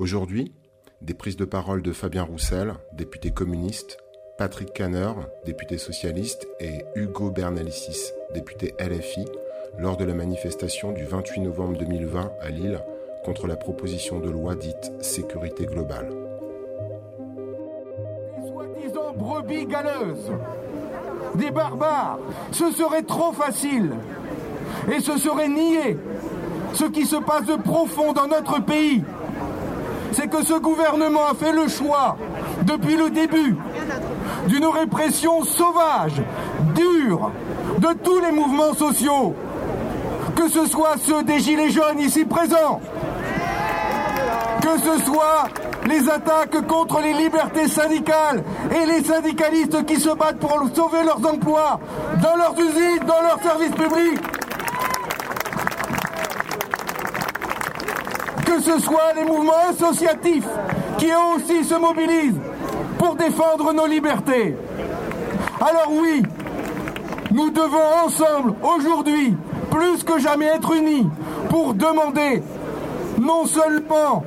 Aujourd'hui, des prises de parole de Fabien Roussel, député communiste, Patrick Canner, député socialiste, et Hugo Bernalicis, député LFI, lors de la manifestation du 28 novembre 2020 à Lille contre la proposition de loi dite sécurité globale. Les soi-disant brebis galeuses, des barbares, ce serait trop facile. Et ce serait nier ce qui se passe de profond dans notre pays. C'est que ce gouvernement a fait le choix, depuis le début, d'une répression sauvage, dure, de tous les mouvements sociaux, que ce soit ceux des Gilets jaunes ici présents, que ce soit les attaques contre les libertés syndicales et les syndicalistes qui se battent pour sauver leurs emplois dans leurs usines, dans leurs services publics. Que ce soit les mouvements associatifs qui eux aussi se mobilisent pour défendre nos libertés. Alors oui, nous devons ensemble, aujourd'hui, plus que jamais être unis pour demander non seulement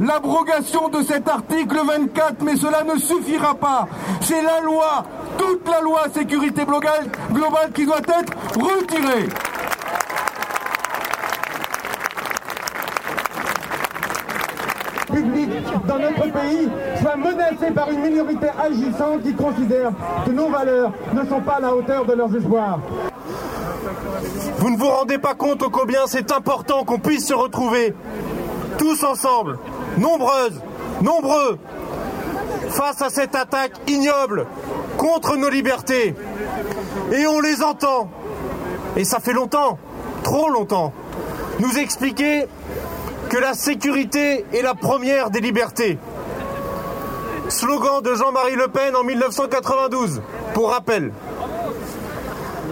l'abrogation de cet article 24, mais cela ne suffira pas. C'est la loi, toute la loi sécurité globale, globale qui doit être retirée. Dans notre pays soit menacé par une minorité agissante qui considère que nos valeurs ne sont pas à la hauteur de leurs espoirs. Vous ne vous rendez pas compte combien c'est important qu'on puisse se retrouver tous ensemble, nombreuses, nombreux, face à cette attaque ignoble contre nos libertés. Et on les entend, et ça fait longtemps, trop longtemps, nous expliquer que la sécurité est la première des libertés. Slogan de Jean-Marie Le Pen en 1992, pour rappel.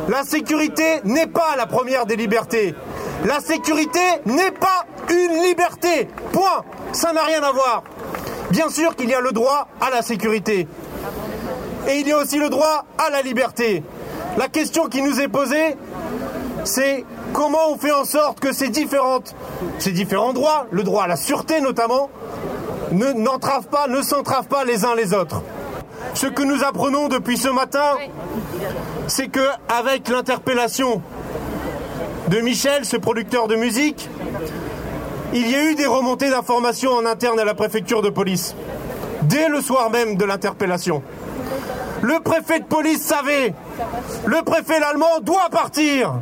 La sécurité n'est pas la première des libertés. La sécurité n'est pas une liberté. Point. Ça n'a rien à voir. Bien sûr qu'il y a le droit à la sécurité. Et il y a aussi le droit à la liberté. La question qui nous est posée, c'est comment on fait en sorte que ces, différentes, ces différents droits, le droit à la sûreté notamment, ne n'entravent pas, ne s'entravent pas les uns les autres? Ce que nous apprenons depuis ce matin, c'est que avec l'interpellation de Michel, ce producteur de musique, il y a eu des remontées d'informations en interne à la préfecture de police, dès le soir même de l'interpellation. Le préfet de police savait, le préfet l'allemand doit partir.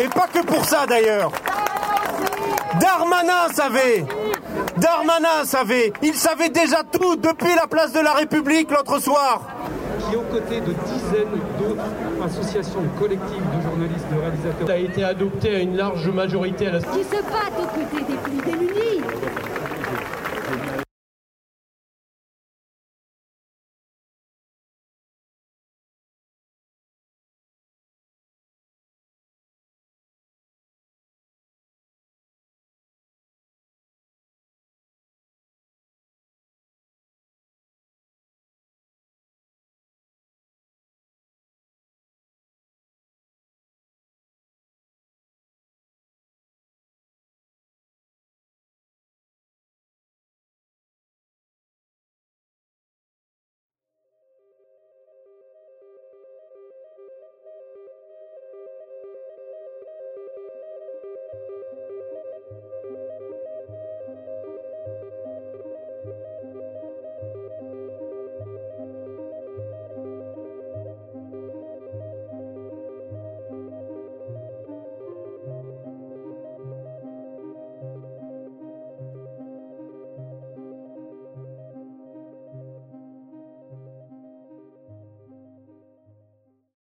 Et pas que pour ça d'ailleurs. Darmanin savait. Darmanin savait. Il savait déjà tout depuis la place de la République l'autre soir. Qui, aux côtés de dizaines d'autres associations collectives de journalistes, de réalisateurs, a été adopté à une large majorité à la qui se battent aux côtés des plus démunis,